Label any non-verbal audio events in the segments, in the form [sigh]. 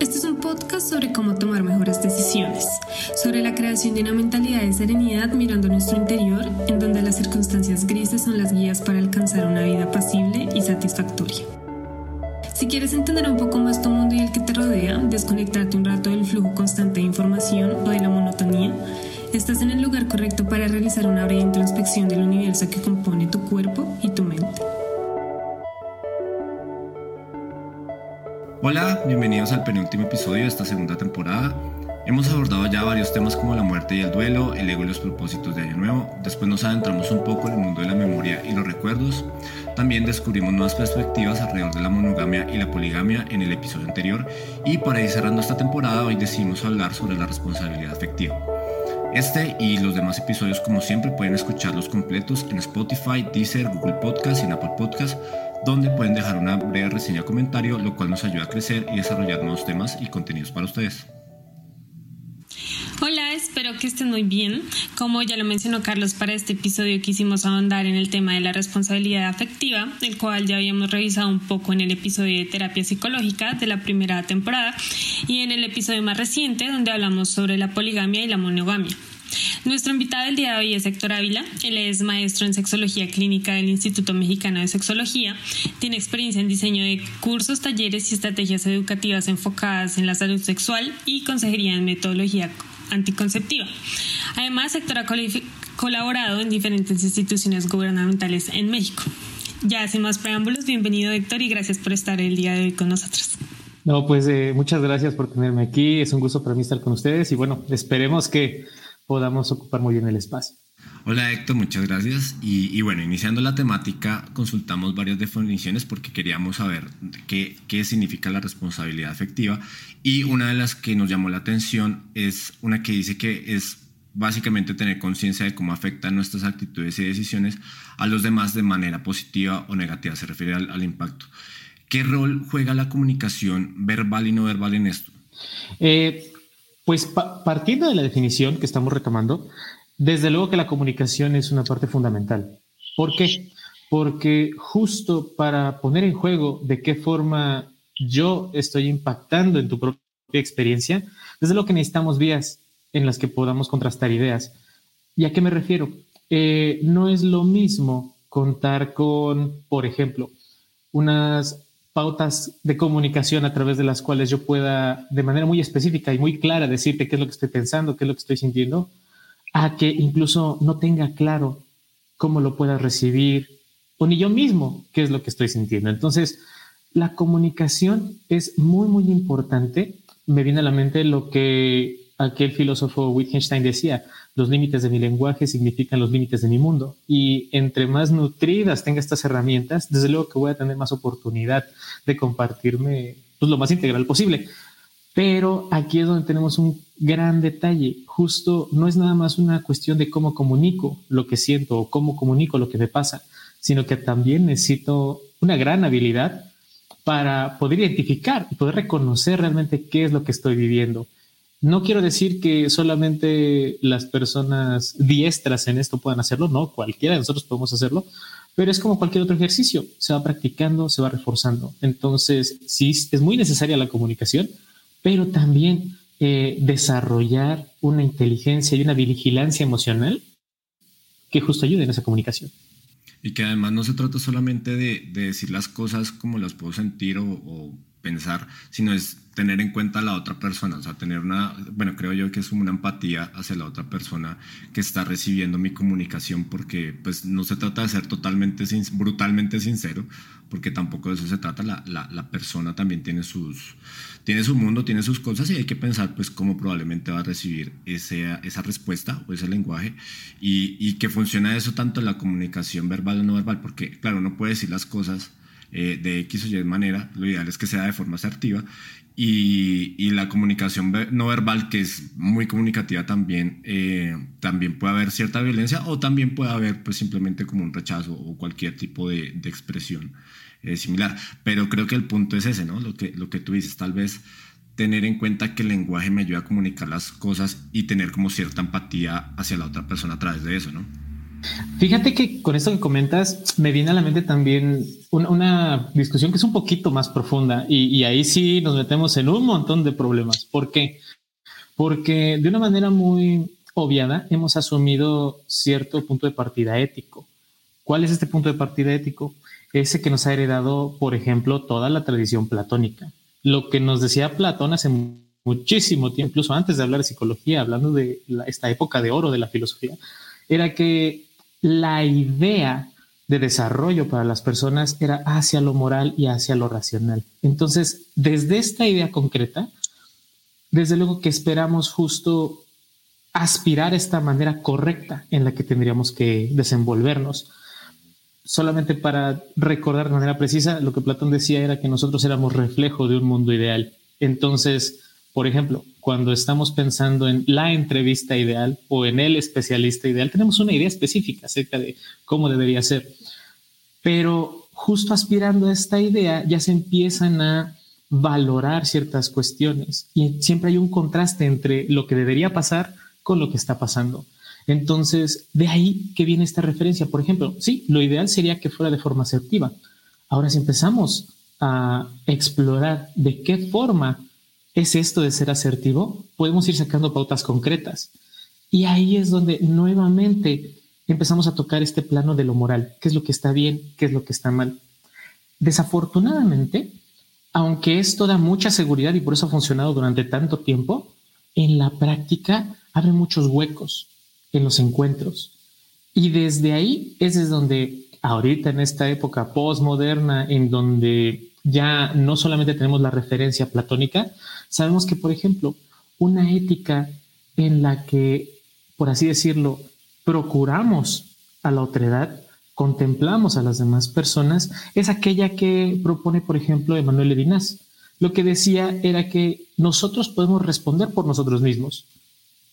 Este es un podcast sobre cómo tomar mejores decisiones, sobre la creación de una mentalidad de serenidad mirando nuestro interior, en donde las circunstancias grises son las guías para alcanzar una vida pasible y satisfactoria. Si quieres entender un poco más tu mundo y el que te rodea, desconectarte un rato del flujo constante de información o de la monotonía, estás en el lugar correcto para realizar una breve introspección del universo que compone tu cuerpo y tu mente. Hola, bienvenidos al penúltimo episodio de esta segunda temporada. Hemos abordado ya varios temas como la muerte y el duelo, el ego y los propósitos de Año Nuevo. Después nos adentramos un poco en el mundo de la memoria y los recuerdos. También descubrimos nuevas perspectivas alrededor de la monogamia y la poligamia en el episodio anterior. Y para ir cerrando esta temporada, hoy decidimos hablar sobre la responsabilidad afectiva. Este y los demás episodios, como siempre, pueden escucharlos completos en Spotify, Deezer, Google Podcast y Apple Podcast donde pueden dejar una breve reseña comentario, lo cual nos ayuda a crecer y desarrollar nuevos temas y contenidos para ustedes. Hola, espero que estén muy bien. Como ya lo mencionó Carlos, para este episodio quisimos ahondar en el tema de la responsabilidad afectiva, el cual ya habíamos revisado un poco en el episodio de terapia psicológica de la primera temporada y en el episodio más reciente donde hablamos sobre la poligamia y la monogamia. Nuestro invitado del día de hoy es Héctor Ávila. Él es maestro en sexología clínica del Instituto Mexicano de Sexología. Tiene experiencia en diseño de cursos, talleres y estrategias educativas enfocadas en la salud sexual y consejería en metodología anticonceptiva. Además, Héctor ha colaborado en diferentes instituciones gubernamentales en México. Ya sin más preámbulos, bienvenido Héctor y gracias por estar el día de hoy con nosotros. No, pues eh, muchas gracias por tenerme aquí. Es un gusto para mí estar con ustedes y bueno, esperemos que podamos ocupar muy bien el espacio. Hola Héctor, muchas gracias. Y, bueno, iniciando la temática, consultamos varias definiciones porque queríamos saber qué, qué significa la responsabilidad afectiva. Y una de las que nos llamó la atención es una que dice que es básicamente tener conciencia de cómo afectan nuestras actitudes y decisiones a los demás de manera positiva o negativa. Se refiere al, impacto. ¿Qué rol juega la comunicación verbal y no verbal en esto? Eh, pues partiendo de la definición que estamos retomando, desde luego que la comunicación es una parte fundamental. ¿Por qué? Porque justo para poner en juego de qué forma yo estoy impactando en tu propia experiencia, desde luego que necesitamos vías en las que podamos contrastar ideas. ¿Y a qué me refiero? Eh, no es lo mismo contar con, por ejemplo, unas pautas de comunicación a través de las cuales yo pueda de manera muy específica y muy clara decirte qué es lo que estoy pensando, qué es lo que estoy sintiendo, a que incluso no tenga claro cómo lo pueda recibir o ni yo mismo qué es lo que estoy sintiendo. Entonces, la comunicación es muy, muy importante. Me viene a la mente lo que aquel filósofo Wittgenstein decía, los límites de mi lenguaje significan los límites de mi mundo. Y entre más nutridas tenga estas herramientas, desde luego que voy a tener más oportunidad de compartirme pues, lo más integral posible. Pero aquí es donde tenemos un gran detalle. Justo no es nada más una cuestión de cómo comunico lo que siento o cómo comunico lo que me pasa, sino que también necesito una gran habilidad para poder identificar y poder reconocer realmente qué es lo que estoy viviendo no quiero decir que solamente las personas diestras en esto puedan hacerlo, no, cualquiera de nosotros podemos hacerlo, pero es como cualquier otro ejercicio, se va practicando, se va reforzando. Entonces, sí, es muy necesaria la comunicación, pero también eh, desarrollar una inteligencia y una vigilancia emocional que justo ayude en esa comunicación. Y que además no se trata solamente de, decir las cosas como las puedo sentir o pensar, sino es tener en cuenta a la otra persona, o sea, tener una, bueno, creo yo que es una empatía hacia la otra persona que está recibiendo mi comunicación, porque pues no se trata de ser totalmente, brutalmente sincero, porque tampoco de eso se trata, la, la, persona también tiene, sus, tiene su mundo, tiene sus cosas y hay que pensar pues cómo probablemente va a recibir ese, esa respuesta o ese lenguaje y, y que funciona eso tanto en la comunicación verbal o no verbal, porque claro, uno puede decir las cosas eh, de X o Y manera, lo ideal es que sea de forma asertiva y, la comunicación no verbal, que es muy comunicativa también, eh, también puede haber cierta violencia o también puede haber pues simplemente como un rechazo o cualquier tipo de, expresión eh, similar. Pero creo que el punto es ese, ¿no? Lo que, lo que tú dices, tal vez tener en cuenta que el lenguaje me ayuda a comunicar las cosas y tener como cierta empatía hacia la otra persona a través de eso, ¿no? Fíjate que con esto que comentas me viene a la mente también una, discusión que es un poquito más profunda y, ahí sí nos metemos en un montón de problemas. ¿Por qué? Porque de una manera muy obviada hemos asumido cierto punto de partida ético. ¿Cuál es este punto de partida ético? Ese que nos ha heredado, por ejemplo, toda la tradición platónica. Lo que nos decía Platón hace muchísimo tiempo, incluso antes de hablar de psicología, hablando de esta época de oro de la filosofía, era que la idea de desarrollo para las personas era hacia lo moral y hacia lo racional. Entonces, desde esta idea concreta, desde luego que esperamos justo aspirar a esta manera correcta en la que tendríamos que desenvolvernos. Solamente para recordar de manera precisa, lo que Platón decía era que nosotros éramos reflejo de un mundo ideal. Entonces, por ejemplo, cuando estamos pensando en la entrevista ideal o en el especialista ideal, tenemos una idea específica acerca de cómo debería ser. Pero justo aspirando a esta idea ya se empiezan a valorar ciertas cuestiones y siempre hay un contraste entre lo que debería pasar con lo que está pasando. Entonces, de ahí que viene esta referencia. Por ejemplo, sí, lo ideal sería que fuera de forma asertiva. Ahora, si empezamos a explorar de qué forma es esto de ser asertivo, podemos ir sacando pautas concretas. Y ahí es donde nuevamente empezamos a tocar este plano de lo moral, qué es lo que está bien, qué es lo que está mal. Desafortunadamente, aunque esto da mucha seguridad y por eso ha funcionado durante tanto tiempo, en la práctica abre muchos huecos en los encuentros. Y desde ahí es donde ahorita en esta época postmoderna, en donde ya no solamente tenemos la referencia platónica, Sabemos que, por ejemplo, una ética en la que, por así decirlo, procuramos a la otredad, contemplamos a las demás personas, es aquella que propone, por ejemplo, Emanuel Levinas. Lo que decía era que nosotros podemos responder por nosotros mismos,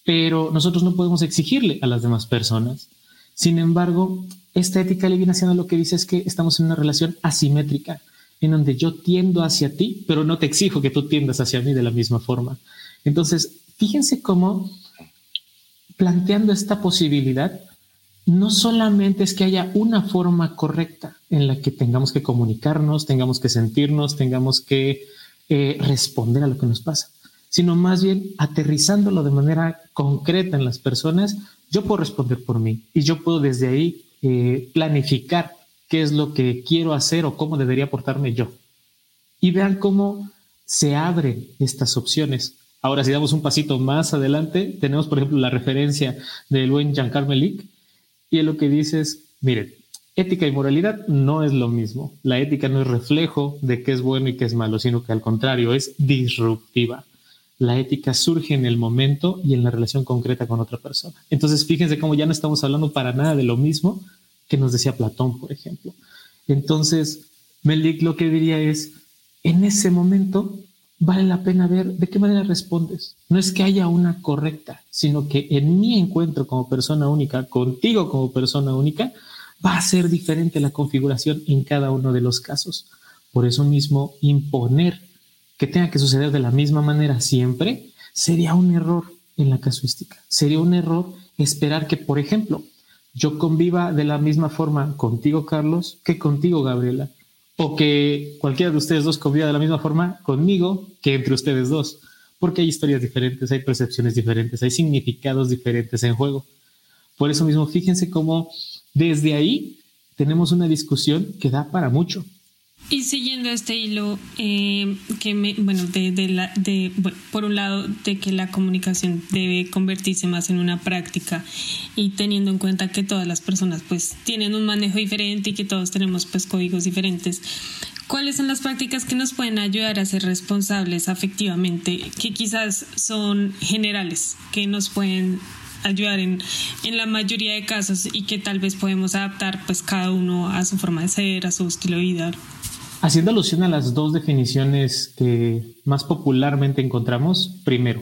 pero nosotros no podemos exigirle a las demás personas. Sin embargo, esta ética levinasiana lo que dice es que estamos en una relación asimétrica en donde yo tiendo hacia ti, pero no te exijo que tú tiendas hacia mí de la misma forma. Entonces, fíjense cómo planteando esta posibilidad, no solamente es que haya una forma correcta en la que tengamos que comunicarnos, tengamos que sentirnos, tengamos que eh, responder a lo que nos pasa, sino más bien aterrizándolo de manera concreta en las personas, yo puedo responder por mí y yo puedo desde ahí eh, planificar qué es lo que quiero hacer o cómo debería portarme yo. Y vean cómo se abren estas opciones. Ahora, si damos un pasito más adelante, tenemos, por ejemplo, la referencia del buen Jean Carmelic, y lo que dice es, miren, ética y moralidad no es lo mismo. La ética no es reflejo de qué es bueno y qué es malo, sino que al contrario, es disruptiva. La ética surge en el momento y en la relación concreta con otra persona. Entonces, fíjense cómo ya no estamos hablando para nada de lo mismo, que nos decía Platón, por ejemplo. Entonces, Melik lo que diría es, en ese momento vale la pena ver de qué manera respondes. No es que haya una correcta, sino que en mi encuentro como persona única, contigo como persona única, va a ser diferente la configuración en cada uno de los casos. Por eso mismo, imponer que tenga que suceder de la misma manera siempre sería un error en la casuística. Sería un error esperar que, por ejemplo, yo conviva de la misma forma contigo, Carlos, que contigo, Gabriela. O que cualquiera de ustedes dos conviva de la misma forma conmigo que entre ustedes dos. Porque hay historias diferentes, hay percepciones diferentes, hay significados diferentes en juego. Por eso mismo, fíjense cómo desde ahí tenemos una discusión que da para mucho. Y siguiendo este hilo, eh, que me, bueno, de, la, de, por un lado, de que la comunicación debe convertirse más en una práctica y teniendo en cuenta que todas las personas pues tienen un manejo diferente y que todos tenemos pues códigos diferentes. ¿Cuáles son las prácticas que nos pueden ayudar a ser responsables afectivamente, que quizás son generales, que nos pueden ayudar en, en la mayoría de casos y que tal vez podemos adaptar pues cada uno a su forma de ser, a su estilo de vida? Haciendo alusión a las dos definiciones que más popularmente encontramos, primero,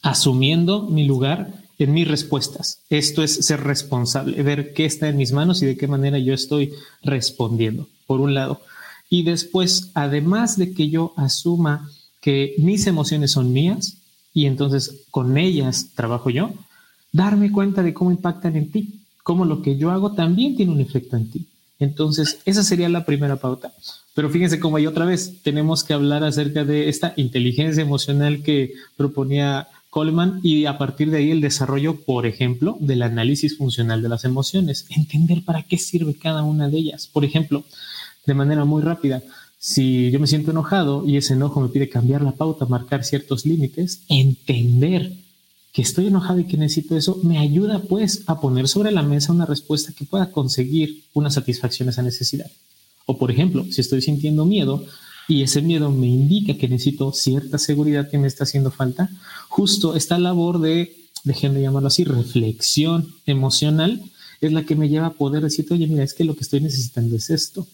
asumiendo mi lugar en mis respuestas. Esto es ser responsable, ver qué está en mis manos y de qué manera yo estoy respondiendo, por un lado. Y después, además de que yo asuma que mis emociones son mías y entonces con ellas trabajo yo, darme cuenta de cómo impactan en ti, cómo lo que yo hago también tiene un efecto en ti. Entonces, esa sería la primera pauta. Pero fíjense cómo hay otra vez, tenemos que hablar acerca de esta inteligencia emocional que proponía Coleman y a partir de ahí el desarrollo, por ejemplo, del análisis funcional de las emociones, entender para qué sirve cada una de ellas. Por ejemplo, de manera muy rápida, si yo me siento enojado y ese enojo me pide cambiar la pauta, marcar ciertos límites, entender que estoy enojado y que necesito eso, me ayuda pues a poner sobre la mesa una respuesta que pueda conseguir una satisfacción a esa necesidad. O por ejemplo, si estoy sintiendo miedo, y ese miedo me indica que necesito cierta seguridad que me está haciendo falta, justo esta labor de, déjenme llamarlo así, reflexión emocional, es la que me lleva a poder decir, oye, mira, es que lo que estoy necesitando es esto.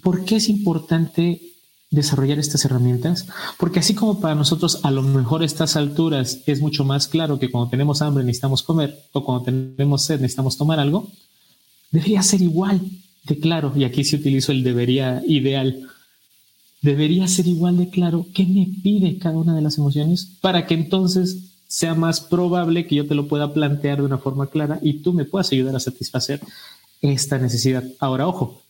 ¿Por qué es importante desarrollar estas herramientas? Porque así como para nosotros a lo mejor estas alturas es mucho más claro que cuando tenemos hambre necesitamos comer o cuando tenemos sed necesitamos tomar algo, debería ser igual de claro, y aquí se utilizo el debería ideal, debería ser igual de claro qué me pide cada una de las emociones para que entonces sea más probable que yo te lo pueda plantear de una forma clara y tú me puedas ayudar a satisfacer esta necesidad. Ahora, ojo,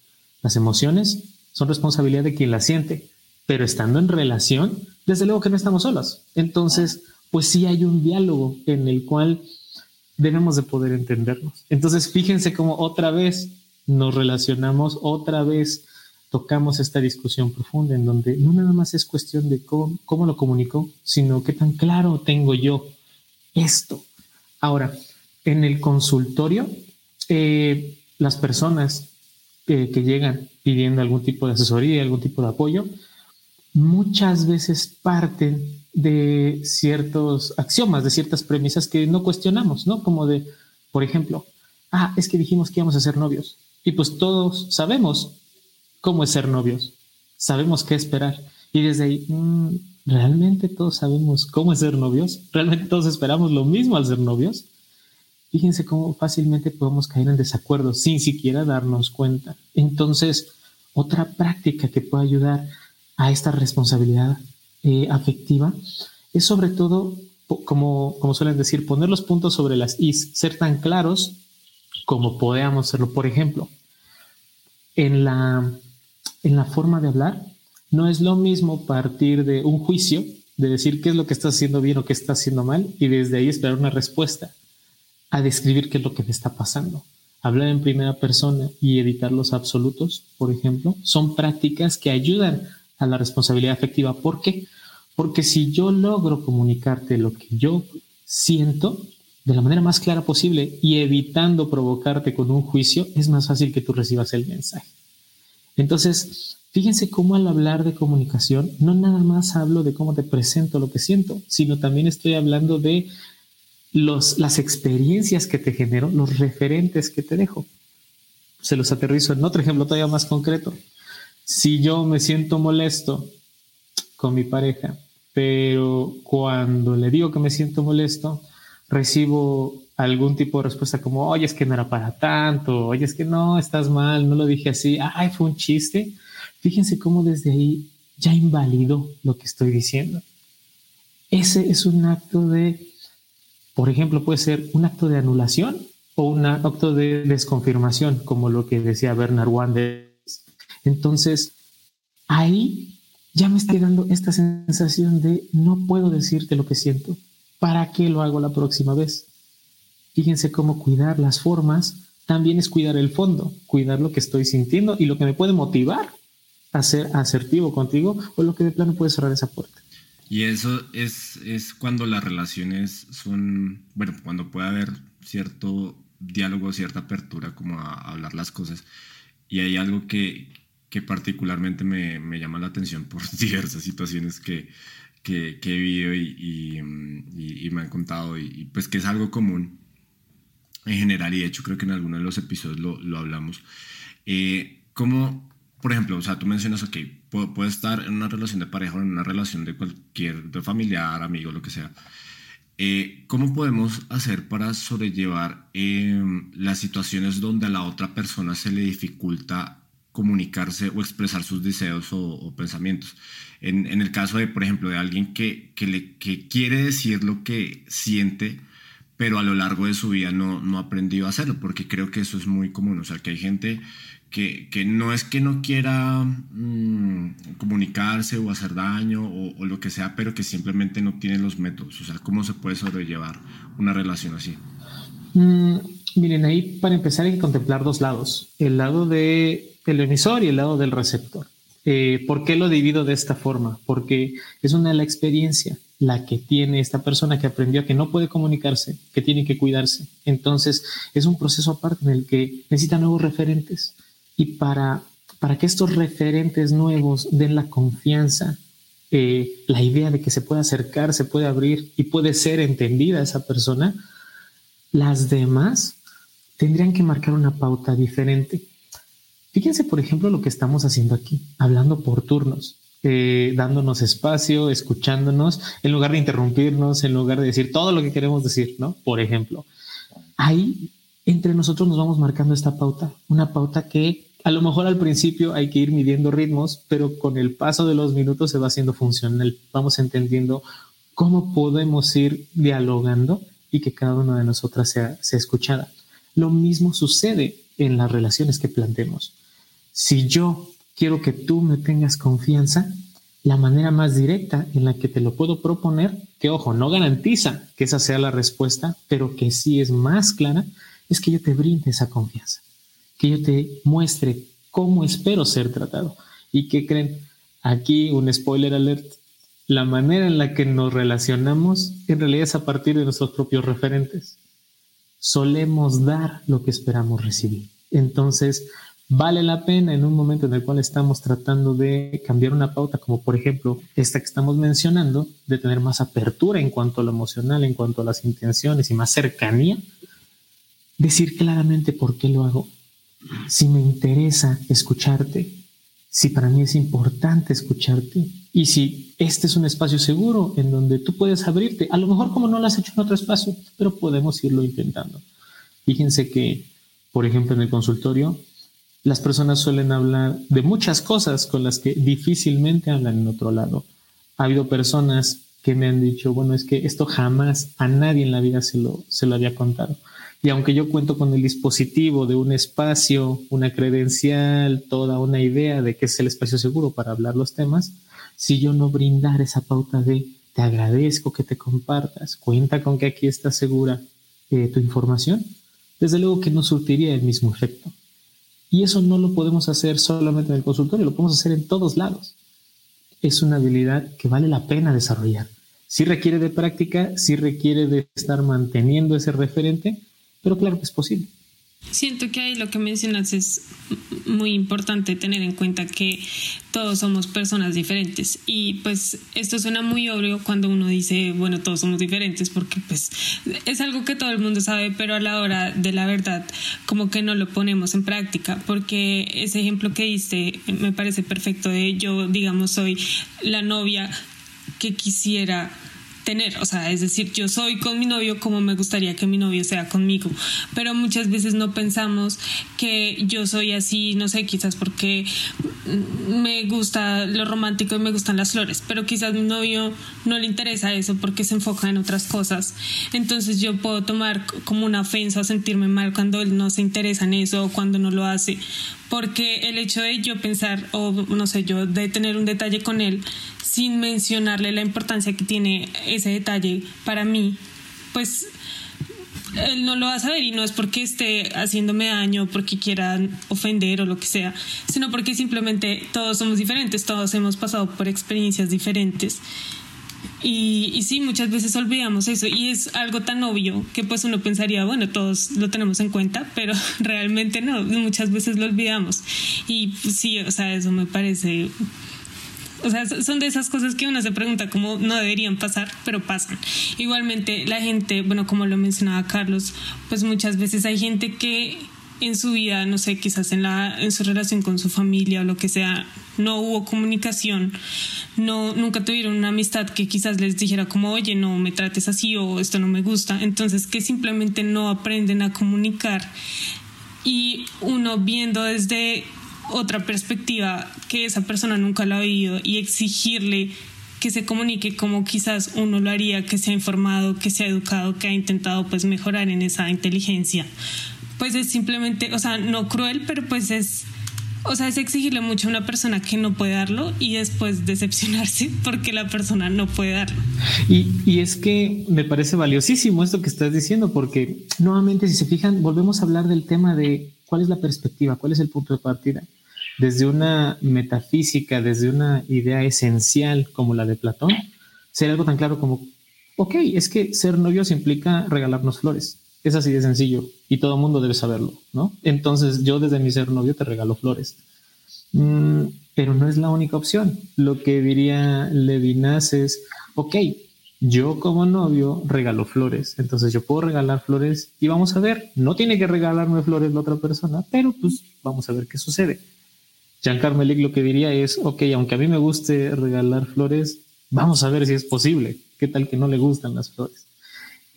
las emociones son responsabilidad de quien las siente, pero estando en relación, desde luego que no estamos solos. Entonces, pues sí hay un diálogo en el cual debemos de poder entendernos. Entonces, fíjense cómo otra vez nos relacionamos, otra vez tocamos esta discusión profunda en donde no nada más es cuestión de cómo, lo comunico, sino qué tan claro tengo yo esto. Ahora, en el consultorio, eh, las personas que llegan pidiendo algún tipo de asesoría, algún tipo de apoyo, muchas veces parten de ciertos axiomas, de ciertas premisas que no cuestionamos, ¿no? Como de, por ejemplo, ah, es que dijimos que íbamos a ser novios. Y pues todos sabemos cómo es ser novios. Sabemos qué esperar. Y desde ahí, mm, ¿realmente todos sabemos cómo es ser novios? ¿Realmente todos esperamos lo mismo al ser novios? Fíjense cómo fácilmente podemos caer en desacuerdo sin siquiera darnos cuenta. Entonces, otra práctica que puede ayudar a esta responsabilidad eh, afectiva es sobre todo, como, como suelen decir, poner los puntos sobre las is, ser tan claros como podamos hacerlo. Por ejemplo, en la en la forma de hablar, no es lo mismo partir de un juicio, de decir qué es lo que está haciendo bien o qué está haciendo mal, y desde ahí esperar una respuesta, a describir qué es lo que me está pasando. Hablar en primera persona y evitar los absolutos, por ejemplo, son prácticas que ayudan a la responsabilidad afectiva. ¿Por qué? Porque si yo logro comunicarte lo que yo siento de la manera más clara posible y evitando provocarte con un juicio, es más fácil que tú recibas el mensaje. Entonces, fíjense cómo al hablar de comunicación, no nada más hablo de cómo te presento lo que siento, sino también estoy hablando de los, las experiencias que te genero, los referentes que te dejo. Se los aterrizo en otro ejemplo todavía más concreto. Si yo me siento molesto con mi pareja, pero cuando le digo que me siento molesto, recibo algún tipo de respuesta como, oye, es que no era para tanto, oye, es que no, estás mal, no lo dije así, ay, fue un chiste. Fíjense cómo desde ahí ya invalidó lo que estoy diciendo. Ese es un acto de, por ejemplo, puede ser un acto de anulación o un acto de desconfirmación, como lo que decía Bernard Wanders. Entonces, ahí ya me está dando esta sensación de no puedo decirte lo que siento. ¿Para qué lo hago la próxima vez? Fíjense cómo cuidar las formas también es cuidar el fondo, cuidar lo que estoy sintiendo y lo que me puede motivar a ser asertivo contigo o lo que de plano puede cerrar esa puerta. Y eso es, es cuando las relaciones son, bueno, cuando puede haber cierto diálogo, cierta apertura como a, hablar las cosas. Y hay algo que, que particularmente me, me, llama la atención por [laughs] diversas situaciones que, que, que he vivido y, y, y, me han contado y, pues que es algo común en general, y de hecho creo que en alguno de los episodios lo, lo hablamos, eh, cómo por ejemplo, o sea, tú mencionas, ok, puedo, estar en una relación de pareja o en una relación de cualquier, de familiar, amigo, lo que sea. Eh, ¿Cómo podemos hacer para sobrellevar em, las situaciones donde a la otra persona se le dificulta comunicarse o expresar sus deseos o, pensamientos? En, el caso de, por ejemplo, de alguien que, que, le, que quiere decir lo que siente, pero a lo largo de su vida no, no ha aprendido a hacerlo, porque creo que eso es muy común. O sea, que hay gente que, no es que no quiera mm, comunicarse o hacer daño o, lo que sea, pero que simplemente no tiene los métodos. O sea, ¿cómo se puede sobrellevar una relación así? Mm, miren, ahí para empezar hay que contemplar dos lados, el lado del emisor y el lado del receptor. Eh, ¿Por qué lo divido de esta forma? Porque es una de la experiencia la que tiene esta persona que aprendió que no puede comunicarse, que tiene que cuidarse. Entonces, es un proceso aparte en el que necesita nuevos referentes y para, para que estos referentes nuevos den la confianza, eh, la idea de que se puede acercar, se puede abrir y puede ser entendida esa persona, las demás tendrían que marcar una pauta diferente. Fíjense, por ejemplo, lo que estamos haciendo aquí, hablando por turnos, eh, dándonos espacio, escuchándonos, en lugar de interrumpirnos, en lugar de decir todo lo que queremos decir, ¿no? Por ejemplo, ahí entre nosotros nos vamos marcando esta pauta, una pauta que a lo mejor al principio hay que ir midiendo ritmos, pero con el paso de los minutos se va haciendo funcional. Vamos entendiendo cómo podemos ir dialogando y que cada una de nosotras sea, sea escuchada. Lo mismo sucede en las relaciones que planteemos. Si yo quiero que tú me tengas confianza, la manera más directa en la que te lo puedo proponer, que ojo, no garantiza que esa sea la respuesta, pero que sí es más clara, es que yo te brinde esa confianza, que yo te muestre cómo espero ser tratado. ¿Y qué creen? Aquí un spoiler alert. La manera en la que nos relacionamos en realidad es a partir de nuestros propios referentes. Solemos dar lo que esperamos recibir. Entonces, vale la pena en un momento en el cual estamos tratando de cambiar una pauta, como por ejemplo esta que estamos mencionando, de tener más apertura en cuanto a lo emocional, en cuanto a las intenciones y más cercanía, decir claramente por qué lo hago. Si me interesa escucharte, si para mí es importante escucharte y si este es un espacio seguro en donde tú puedes abrirte, a lo mejor como no lo has hecho en otro espacio, pero podemos irlo intentando. Fíjense que, por ejemplo, en el consultorio, las personas suelen hablar de muchas cosas con las que difícilmente hablan en otro lado. Ha habido personas que me han dicho, bueno, es que esto jamás a nadie en la vida se lo, se lo había contado. Y aunque yo cuento con el dispositivo de un espacio, una credencial, toda una idea de qué es el espacio seguro para hablar los temas, si yo no brindar esa pauta de te agradezco que te compartas, cuenta con que aquí está segura eh, tu información, desde luego que no surtiría el mismo efecto. Y eso no lo podemos hacer solamente en el consultorio, lo podemos hacer en todos lados. Es una habilidad que vale la pena desarrollar. Si requiere de práctica, si requiere de estar manteniendo ese referente, pero claro que es posible. Siento que ahí lo que mencionas es muy importante tener en cuenta que todos somos personas diferentes. Y pues esto suena muy obvio cuando uno dice, bueno, todos somos diferentes porque pues es algo que todo el mundo sabe, pero a la hora de la verdad como que no lo ponemos en práctica porque ese ejemplo que diste me parece perfecto de yo, digamos, soy la novia que quisiera tener, o sea, es decir, yo soy con mi novio como me gustaría que mi novio sea conmigo, pero muchas veces no pensamos que yo soy así, no sé, quizás porque me gusta lo romántico y me gustan las flores, pero quizás mi novio no le interesa eso porque se enfoca en otras cosas. Entonces yo puedo tomar como una ofensa o sentirme mal cuando él no se interesa en eso o cuando no lo hace, porque el hecho de yo pensar o no sé, yo de tener un detalle con él sin mencionarle la importancia que tiene ese detalle para mí, pues él no lo va a saber y no es porque esté haciéndome daño, porque quiera ofender o lo que sea, sino porque simplemente todos somos diferentes, todos hemos pasado por experiencias diferentes. Y, y, sí, muchas veces olvidamos eso y es algo tan obvio que pues uno pensaría, bueno, todos lo tenemos en cuenta, pero [laughs] realmente no, muchas veces lo olvidamos. Y pues, sí, o sea, eso me parece o sea, son de esas cosas que uno se pregunta cómo no deberían pasar, pero pasan. Igualmente, la gente, bueno, como lo mencionaba Carlos, pues muchas veces hay gente que en su vida, no sé, quizás en, la, en su relación con su familia o lo que sea, no hubo comunicación, no, nunca tuvieron una amistad que quizás les dijera como, oye, no me trates así o esto no me gusta, entonces que simplemente no aprenden a comunicar y uno viendo desde otra perspectiva que esa persona nunca lo ha vivido y exigirle que se comunique como quizás uno lo haría, que se ha informado, que se ha educado, que ha intentado pues mejorar en esa inteligencia. Pues es simplemente, o sea, no cruel, pero pues es, o sea, es exigirle mucho a una persona que no puede darlo y después decepcionarse [laughs] porque la persona no puede darlo. Y, y es que me parece valiosísimo esto que estás diciendo porque nuevamente si se fijan, volvemos a hablar del tema de cuál es la perspectiva, cuál es el punto de partida desde una metafísica, desde una idea esencial como la de Platón, sería algo tan claro como, ok, es que ser novios implica regalarnos flores. Es así de sencillo y todo el mundo debe saberlo, ¿no? Entonces yo desde mi ser novio te regalo flores. Mm, pero no es la única opción. Lo que diría Levinas es, ok, yo como novio regalo flores, entonces yo puedo regalar flores y vamos a ver, no tiene que regalarme flores la otra persona, pero pues vamos a ver qué sucede. Jean Carmelic lo que diría es, ok, aunque a mí me guste regalar flores, vamos a ver si es posible. ¿Qué tal que no le gustan las flores?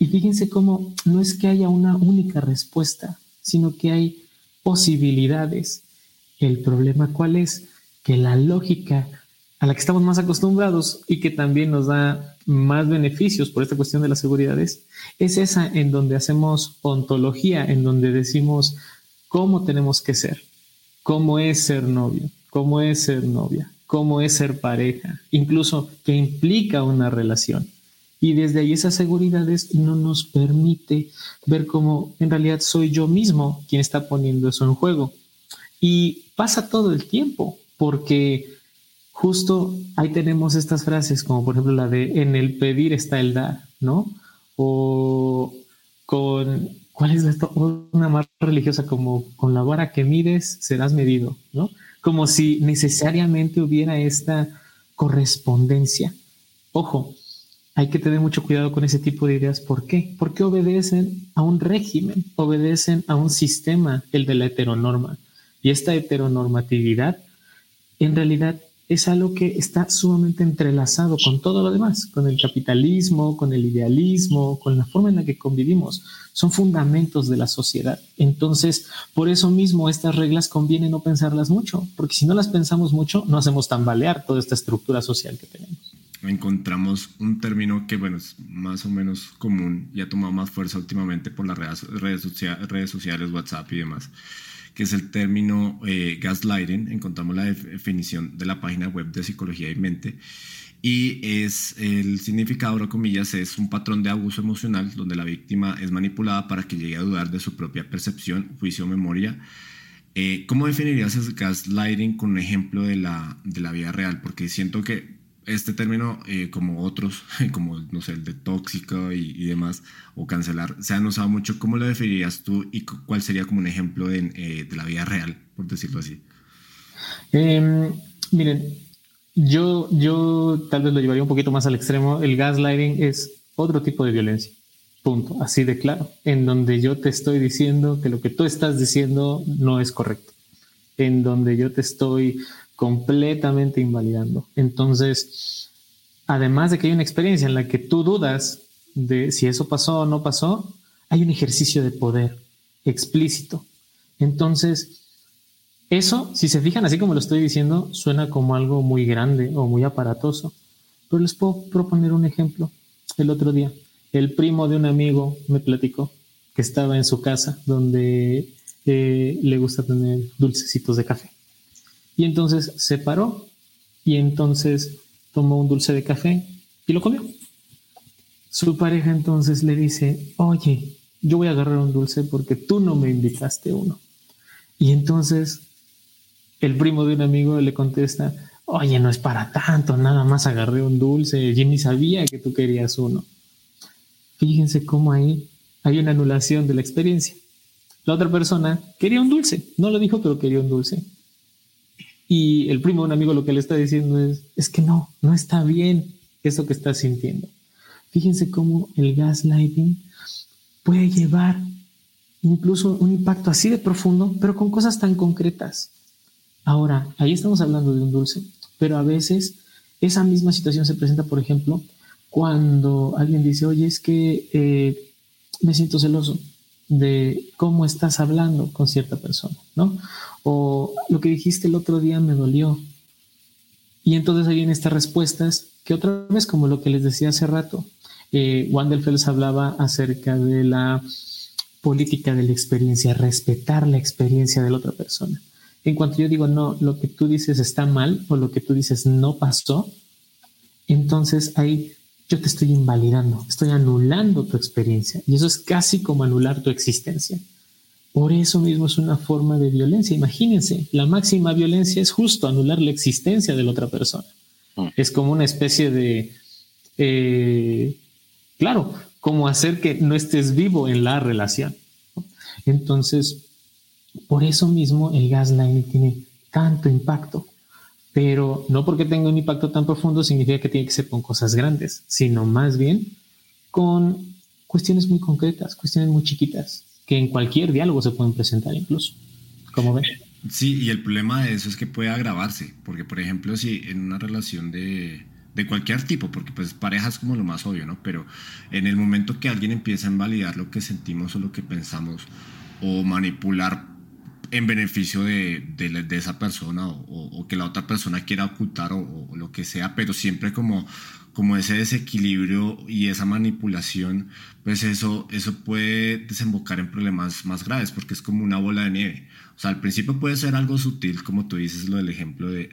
Y fíjense cómo no es que haya una única respuesta, sino que hay posibilidades. El problema cuál es? Que la lógica a la que estamos más acostumbrados y que también nos da más beneficios por esta cuestión de las seguridades, es esa en donde hacemos ontología, en donde decimos cómo tenemos que ser cómo es ser novio, cómo es ser novia, cómo es ser pareja, incluso qué implica una relación. Y desde ahí esas seguridades no nos permite ver cómo en realidad soy yo mismo quien está poniendo eso en juego. Y pasa todo el tiempo, porque justo ahí tenemos estas frases, como por ejemplo la de en el pedir está el dar, ¿no? O con ¿cuál es la, una más religiosa? Como con la vara que mides serás medido, ¿no? Como si necesariamente hubiera esta correspondencia. Ojo, hay que tener mucho cuidado con ese tipo de ideas. ¿Por qué? Porque obedecen a un régimen, obedecen a un sistema, el de la heteronorma. Y esta heteronormatividad en realidad es algo que está sumamente entrelazado con todo lo demás, con el capitalismo, con el idealismo, con la forma en la que convivimos. Son fundamentos de la sociedad. Entonces, por eso mismo estas reglas conviene no pensarlas mucho, porque si no las pensamos mucho, no hacemos tambalear toda esta estructura social que tenemos. Encontramos un término que, bueno, es más o menos común y ha tomado más fuerza últimamente por las redes, redes, redes sociales, WhatsApp y demás que es el término eh, gaslighting. Encontramos la definición de la página web de Psicología y Mente. Y es el significado, abro comillas, es un patrón de abuso emocional donde la víctima es manipulada para que llegue a dudar de su propia percepción, juicio o memoria. Eh, ¿Cómo definirías el gaslighting con un ejemplo de la, de la vida real? Porque siento que este término, eh, como otros, [laughs] como no sé, el de tóxico y, demás, o cancelar, se han usado mucho. ¿Cómo lo definirías tú y cuál sería como un ejemplo de, eh, de la vida real, por decirlo así? Em, miren, yo, yo tal vez lo llevaría un poquito más al extremo. El gaslighting es otro tipo de violencia. Punto. Así de claro. En donde yo te estoy diciendo que lo que tú estás diciendo no es correcto. En donde yo te estoy completamente invalidando. Entonces, además de que hay una experiencia en la que tú dudas de si eso pasó o no pasó, hay un ejercicio de poder explícito. Entonces, eso, si se fijan así como lo estoy diciendo, suena como algo muy grande o muy aparatoso. Pero les puedo proponer un ejemplo. El otro día, el primo de un amigo me platicó que estaba en su casa donde eh, le gusta tener dulcecitos de café. Y entonces se paró y entonces tomó un dulce de café y lo comió. Su pareja entonces le dice, oye, yo voy a agarrar un dulce porque tú no me invitaste uno. Y entonces el primo de un amigo le contesta, oye, no es para tanto, nada más agarré un dulce, yo ni sabía que tú querías uno. Fíjense cómo ahí hay una anulación de la experiencia. La otra persona quería un dulce, no lo dijo, pero quería un dulce. Y el primo de un amigo lo que le está diciendo es, es que no, no está bien eso que estás sintiendo. Fíjense cómo el gaslighting puede llevar incluso un impacto así de profundo, pero con cosas tan concretas. Ahora, ahí estamos hablando de un dulce, pero a veces esa misma situación se presenta, por ejemplo, cuando alguien dice, oye, es que eh, me siento celoso de cómo estás hablando con cierta persona, ¿no? O lo que dijiste el otro día me dolió. Y entonces ahí vienen estas respuestas que otra vez, como lo que les decía hace rato, eh, Wanderfels hablaba acerca de la política de la experiencia, respetar la experiencia de la otra persona. En cuanto yo digo, no, lo que tú dices está mal o lo que tú dices no pasó, entonces ahí yo te estoy invalidando, estoy anulando tu experiencia y eso es casi como anular tu existencia. Por eso mismo es una forma de violencia. Imagínense, la máxima violencia es justo anular la existencia de la otra persona. Mm. Es como una especie de, eh, claro, como hacer que no estés vivo en la relación. Entonces, por eso mismo el gaslighting tiene tanto impacto, pero no porque tenga un impacto tan profundo significa que tiene que ser con cosas grandes, sino más bien con cuestiones muy concretas, cuestiones muy chiquitas, que en cualquier diálogo se pueden presentar incluso. como ven? Sí, y el problema de eso es que puede agravarse, porque por ejemplo, si en una relación de, de cualquier tipo, porque pues pareja es como lo más obvio, ¿no? Pero en el momento que alguien empieza a invalidar lo que sentimos o lo que pensamos o manipular en beneficio de, de, esa persona o, que la otra persona quiera ocultar o, lo que sea, pero siempre como, como ese desequilibrio y esa manipulación, pues eso, eso puede desembocar en problemas más graves porque es como una bola de nieve. O sea, al principio puede ser algo sutil, como tú dices, lo del ejemplo de,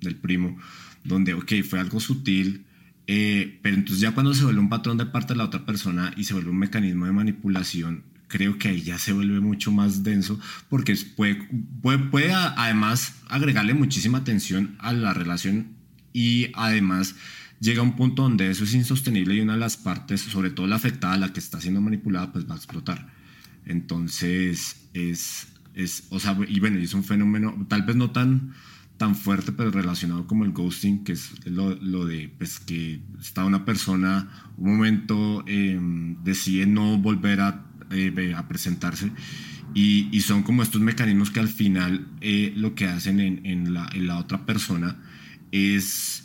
del primo, donde, ok, fue algo sutil, eh, pero entonces ya cuando se vuelve un patrón de parte de la otra persona y se vuelve un mecanismo de manipulación, creo que ahí ya se vuelve mucho más denso porque puede, puede, además agregarle muchísima tensión a la relación y además llega a un punto donde eso es insostenible y una de las partes, sobre todo la afectada, la que está siendo manipulada, pues va a explotar. Entonces es, es o sea, y bueno, es un fenómeno tal vez no tan tan fuerte, pero relacionado como el ghosting, que es lo, lo de pues, que está una persona, un momento em, decide no volver a eh, a presentarse. Y, y, son como estos mecanismos que al final eh, lo que hacen en, en, la, en, la, otra persona es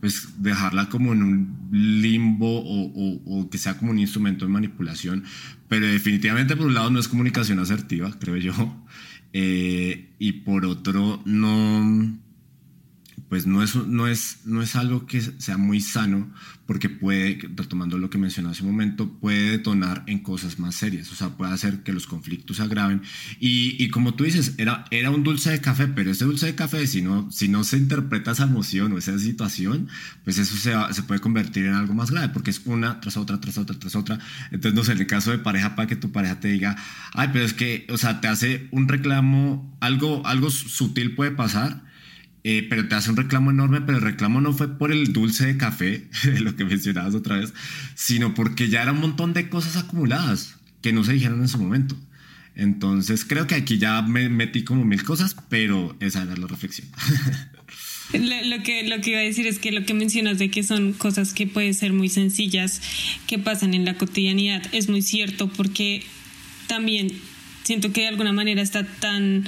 pues dejarla como en un limbo o, o, que sea como un instrumento de manipulación, pero definitivamente por un lado no es comunicación asertiva, creo yo, [laughs] eh, y por otro no pues no es, no, es, no es algo que sea muy sano porque puede, retomando lo que mencioné hace un momento, puede detonar en cosas más serias, o sea, puede hacer que los conflictos se agraven. Y, y, como tú dices, era, era un dulce de café, pero ese dulce de café, si no, si no se interpreta esa emoción o esa situación, pues eso se, se puede convertir en algo más grave, porque es una tras otra, tras otra, tras otra. Entonces, no sé, en el caso de pareja, para que tu pareja te diga, ay, pero es que, o sea, te hace un reclamo, algo, algo sutil puede pasar eh, pero te hace un reclamo enorme, pero el reclamo no fue por el dulce de café, [laughs] lo que mencionabas otra vez, sino porque ya era un montón de cosas acumuladas que no se dijeron en su momento. Entonces creo que aquí ya me metí como mil cosas, pero esa era la reflexión. [laughs] Lo, que, lo que iba a decir es que lo que mencionas de que son cosas que pueden ser muy sencillas, que pasan en la cotidianidad, es muy cierto porque también siento que de alguna manera está tan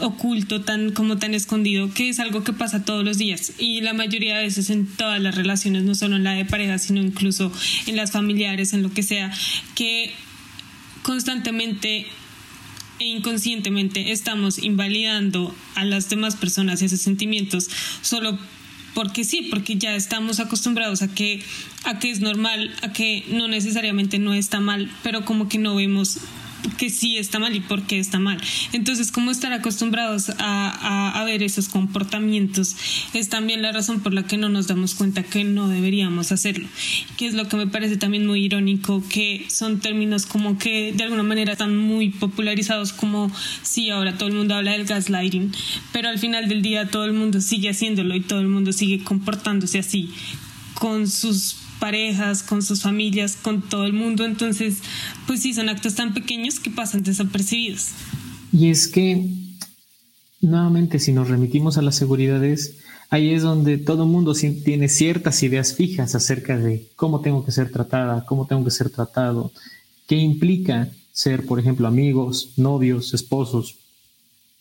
oculto, tan como tan escondido, que es algo que pasa todos los días. Y la mayoría de veces en todas las relaciones, no solo en la de pareja, sino incluso en las familiares, en lo que sea, que constantemente e inconscientemente estamos invalidando a las demás personas esos sentimientos solo porque sí, porque ya estamos acostumbrados a que a que es normal, a que no necesariamente no está mal, pero como que no vemos que sí está mal y por qué está mal. Entonces, como estar acostumbrados a, a, ver esos comportamientos es también la razón por la que no nos damos cuenta que no deberíamos hacerlo. Que es lo que me parece también muy irónico, que son términos como que de alguna manera están muy popularizados, como sí, ahora todo el mundo habla del gaslighting, pero al final del día todo el mundo sigue haciéndolo y todo el mundo sigue comportándose así con sus parejas, con sus familias, con todo el mundo. Entonces, pues sí, son actos tan pequeños que pasan desapercibidos. Y es que, nuevamente, si nos remitimos a las seguridades, ahí es donde todo el mundo tiene ciertas ideas fijas acerca de cómo tengo que ser tratada, cómo tengo que ser tratado, qué implica ser, por ejemplo, amigos, novios, esposos,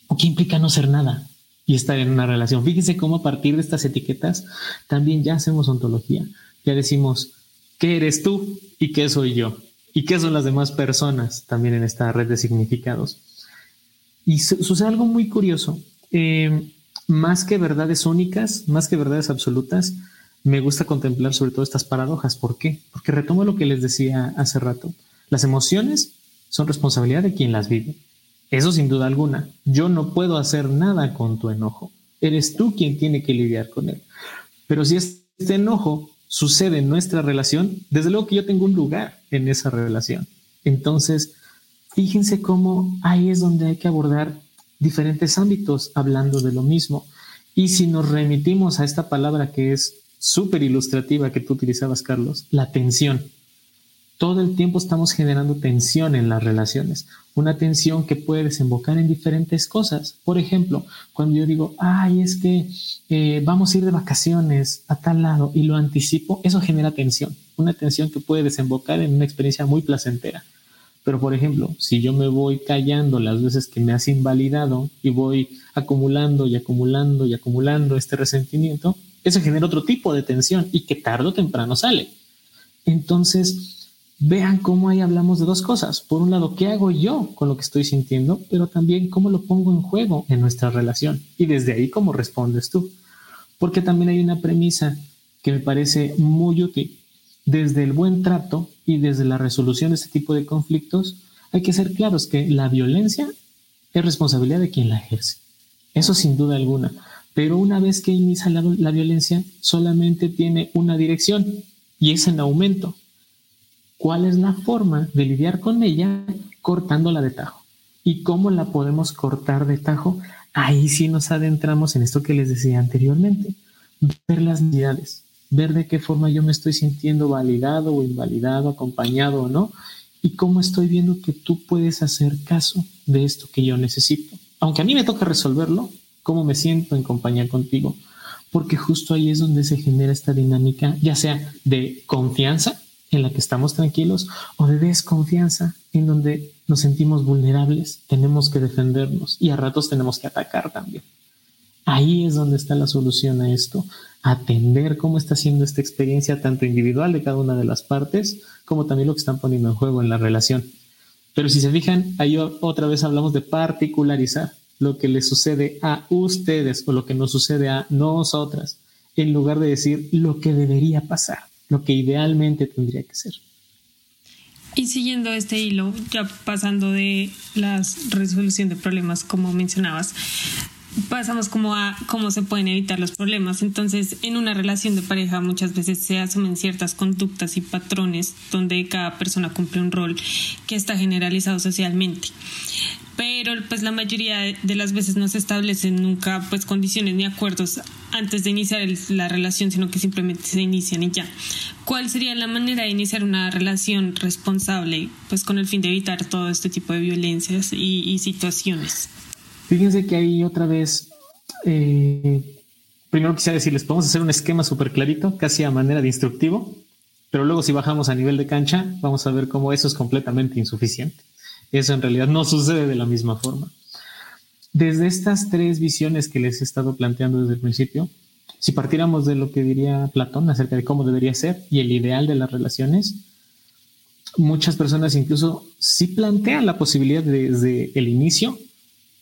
o qué implica no ser nada y estar en una relación. Fíjense cómo a partir de estas etiquetas también ya hacemos ontología, ya decimos, ¿qué eres tú y qué soy yo? ¿Y qué son las demás personas también en esta red de significados? Y sucede algo muy curioso. Eh, más que verdades únicas, más que verdades absolutas, me gusta contemplar sobre todo estas paradojas. ¿Por qué? Porque retomo lo que les decía hace rato. Las emociones son responsabilidad de quien las vive. Eso sin duda alguna. Yo no puedo hacer nada con tu enojo. Eres tú quien tiene que lidiar con él. Pero si este enojo sucede en nuestra relación, desde luego que yo tengo un lugar en esa relación. Entonces, fíjense cómo ahí es donde hay que abordar diferentes ámbitos hablando de lo mismo. Y si nos remitimos a esta palabra que es súper ilustrativa que tú utilizabas, Carlos, la tensión. Todo el tiempo estamos generando tensión en las relaciones, una tensión que puede desembocar en diferentes cosas. Por ejemplo, cuando yo digo, ay, es que eh, vamos a ir de vacaciones a tal lado y lo anticipo, eso genera tensión, una tensión que puede desembocar en una experiencia muy placentera. Pero, por ejemplo, si yo me voy callando las veces que me has invalidado y voy acumulando y acumulando y acumulando este resentimiento, eso genera otro tipo de tensión y que tarde o temprano sale. Entonces, vean cómo ahí hablamos de dos cosas. Por un lado, ¿qué hago yo con lo que estoy sintiendo? Pero también cómo lo pongo en juego en nuestra relación. Y desde ahí, cómo respondes tú. Porque también hay una premisa que me parece muy útil. Desde el buen trato y desde la resolución de este tipo de conflictos, hay que ser claros que la violencia es responsabilidad de quien la ejerce. Eso sin duda alguna. Pero una vez que inicia la, la violencia, solamente tiene una dirección y es en aumento cuál es la forma de lidiar con ella cortándola de tajo. ¿Y cómo la podemos cortar de tajo? Ahí sí nos adentramos en esto que les decía anteriormente. Ver las necesidades, ver de qué forma yo me estoy sintiendo validado o invalidado, acompañado o no, y cómo estoy viendo que tú puedes hacer caso de esto que yo necesito. Aunque a mí me toca resolverlo, cómo me siento en compañía contigo, porque justo ahí es donde se genera esta dinámica, ya sea de confianza, en la que estamos tranquilos o de desconfianza en donde nos sentimos vulnerables, tenemos que defendernos y a ratos tenemos que atacar también. Ahí es donde está la solución a esto, atender cómo está siendo esta experiencia tanto individual de cada una de las partes como también lo que están poniendo en juego en la relación. Pero si se fijan, ahí otra vez hablamos de particularizar lo que le sucede a ustedes o lo que nos sucede a nosotras, en lugar de decir lo que debería pasar lo que idealmente tendría que ser. Y siguiendo este hilo, ya pasando de la resolución de problemas, como mencionabas, pasamos como a cómo se pueden evitar los problemas. Entonces, en una relación de pareja muchas veces se asumen ciertas conductas y patrones donde cada persona cumple un rol que está generalizado socialmente pero pues la mayoría de las veces no se establecen nunca pues condiciones ni acuerdos antes de iniciar la relación, sino que simplemente se inician y ya. ¿Cuál sería la manera de iniciar una relación responsable pues con el fin de evitar todo este tipo de violencias y, situaciones? Fíjense que ahí otra vez, eh, primero quisiera decirles, podemos hacer un esquema súper clarito, casi a manera de instructivo, pero luego si bajamos a nivel de cancha, vamos a ver cómo eso es completamente insuficiente. Eso en realidad no sucede de la misma forma. Desde estas tres visiones que les he estado planteando desde el principio, si partiéramos de lo que diría Platón acerca de cómo debería ser y el ideal de las relaciones, muchas personas incluso sí plantean la posibilidad de, desde el inicio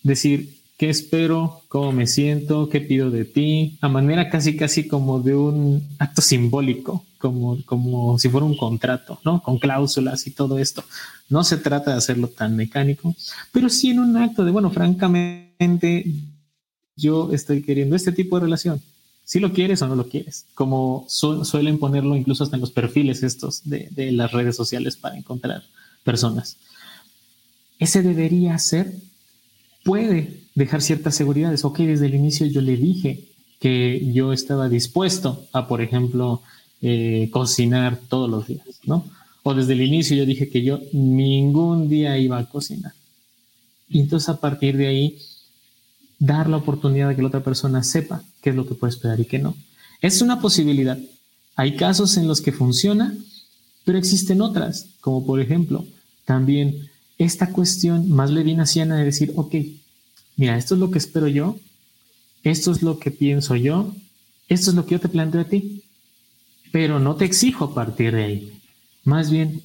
decir qué espero, cómo me siento, qué pido de ti, a manera casi casi como de un acto simbólico como, como si fuera un contrato, ¿no? Con cláusulas y todo esto. No se trata de hacerlo tan mecánico, pero sí en un acto de, bueno, francamente, yo estoy queriendo este tipo de relación. Si lo quieres o no lo quieres, como suelen ponerlo incluso hasta en los perfiles estos de, de las redes sociales para encontrar personas. Ese debería ser, puede dejar ciertas seguridades. Ok, desde el inicio yo le dije que yo estaba dispuesto a, por ejemplo, eh, cocinar todos los días, ¿no? O desde el inicio yo dije que yo ningún día iba a cocinar. Y entonces a partir de ahí, dar la oportunidad de que la otra persona sepa qué es lo que puede esperar y qué no. Es una posibilidad. Hay casos en los que funciona, pero existen otras, como por ejemplo, también esta cuestión más levinaciana de decir, ok, mira, esto es lo que espero yo, esto es lo que pienso yo, esto es lo que yo te planteo a ti, pero no te exijo a partir de ahí. Más bien,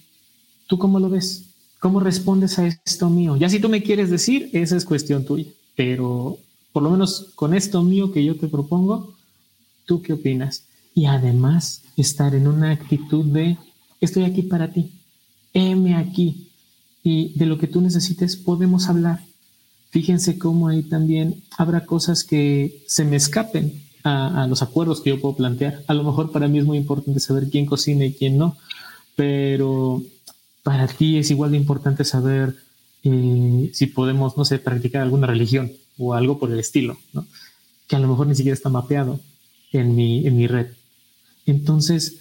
¿tú cómo lo ves? ¿Cómo respondes a esto mío? Ya si tú me quieres decir, esa es cuestión tuya, pero por lo menos con esto mío que yo te propongo, ¿tú qué opinas? Y además, estar en una actitud de, estoy aquí para ti, heme aquí, y de lo que tú necesites podemos hablar. Fíjense cómo ahí también habrá cosas que se me escapen a, los acuerdos que yo puedo plantear. A lo mejor para mí es muy importante saber quién cocina y quién no, pero para ti es igual de importante saber eh, si podemos, no sé, practicar alguna religión o algo por el estilo, ¿no? que a lo mejor ni siquiera está mapeado en mi, en mi red. Entonces,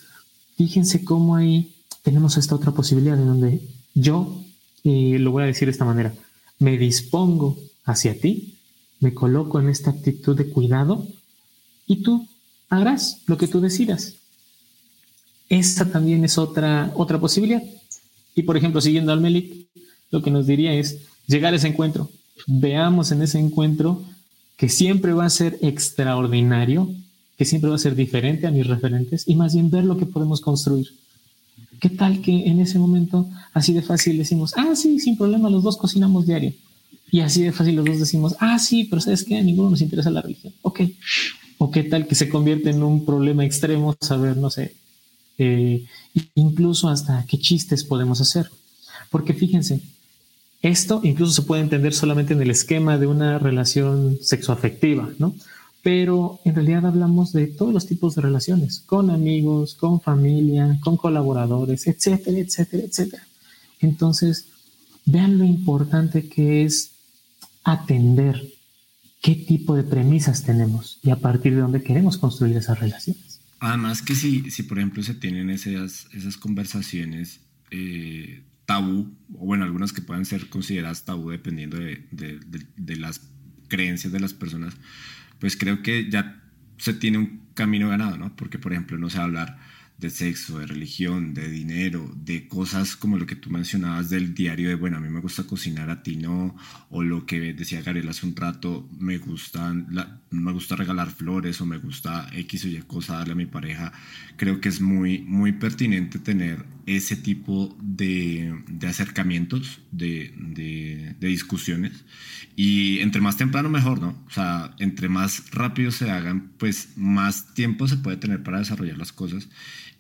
fíjense cómo ahí tenemos esta otra posibilidad en donde yo, eh, lo voy a decir de esta manera, me dispongo hacia ti, me coloco en esta actitud de cuidado y tú harás lo que tú decidas. Esa también es otra, otra posibilidad. Y por ejemplo, siguiendo al Melik, lo que nos diría es llegar a ese encuentro. Veamos en ese encuentro que siempre va a ser extraordinario, que siempre va a ser diferente a mis referentes y más bien ver lo que podemos construir. ¿Qué tal que en ese momento así de fácil decimos, ah, sí, sin problema, los dos cocinamos diario? Y así de fácil los dos decimos, ah, sí, pero ¿sabes qué? A ninguno nos interesa la religión. Ok. O qué tal que se convierte en un problema extremo saber, no sé, eh, incluso hasta qué chistes podemos hacer. Porque fíjense, esto incluso se puede entender solamente en el esquema de una relación sexoafectiva, ¿no? Pero en realidad hablamos de todos los tipos de relaciones, con amigos, con familia, con colaboradores, etcétera, etcétera, etcétera. Entonces, vean lo importante que es atender qué tipo de premisas tenemos y a partir de dónde queremos construir esas relaciones. Además que si, si por ejemplo se tienen esas, esas conversaciones eh, tabú, o bueno, algunas que puedan ser consideradas tabú dependiendo de, de, de, las creencias de las personas, pues creo que ya se tiene un camino ganado, ¿no? Porque, por ejemplo, no a hablar de sexo, de religión, de dinero, de cosas como lo que tú mencionabas del diario de, bueno, a mí me gusta cocinar, a ti no, o lo que decía Gabriel hace un rato, me gustan, me gusta regalar flores o me gusta X o Y cosa darle a mi pareja. Creo que es muy, muy pertinente tener ese tipo de, acercamientos, de, discusiones, y entre más temprano mejor, ¿no? O sea, entre más rápido se hagan, pues más tiempo se puede tener para desarrollar las cosas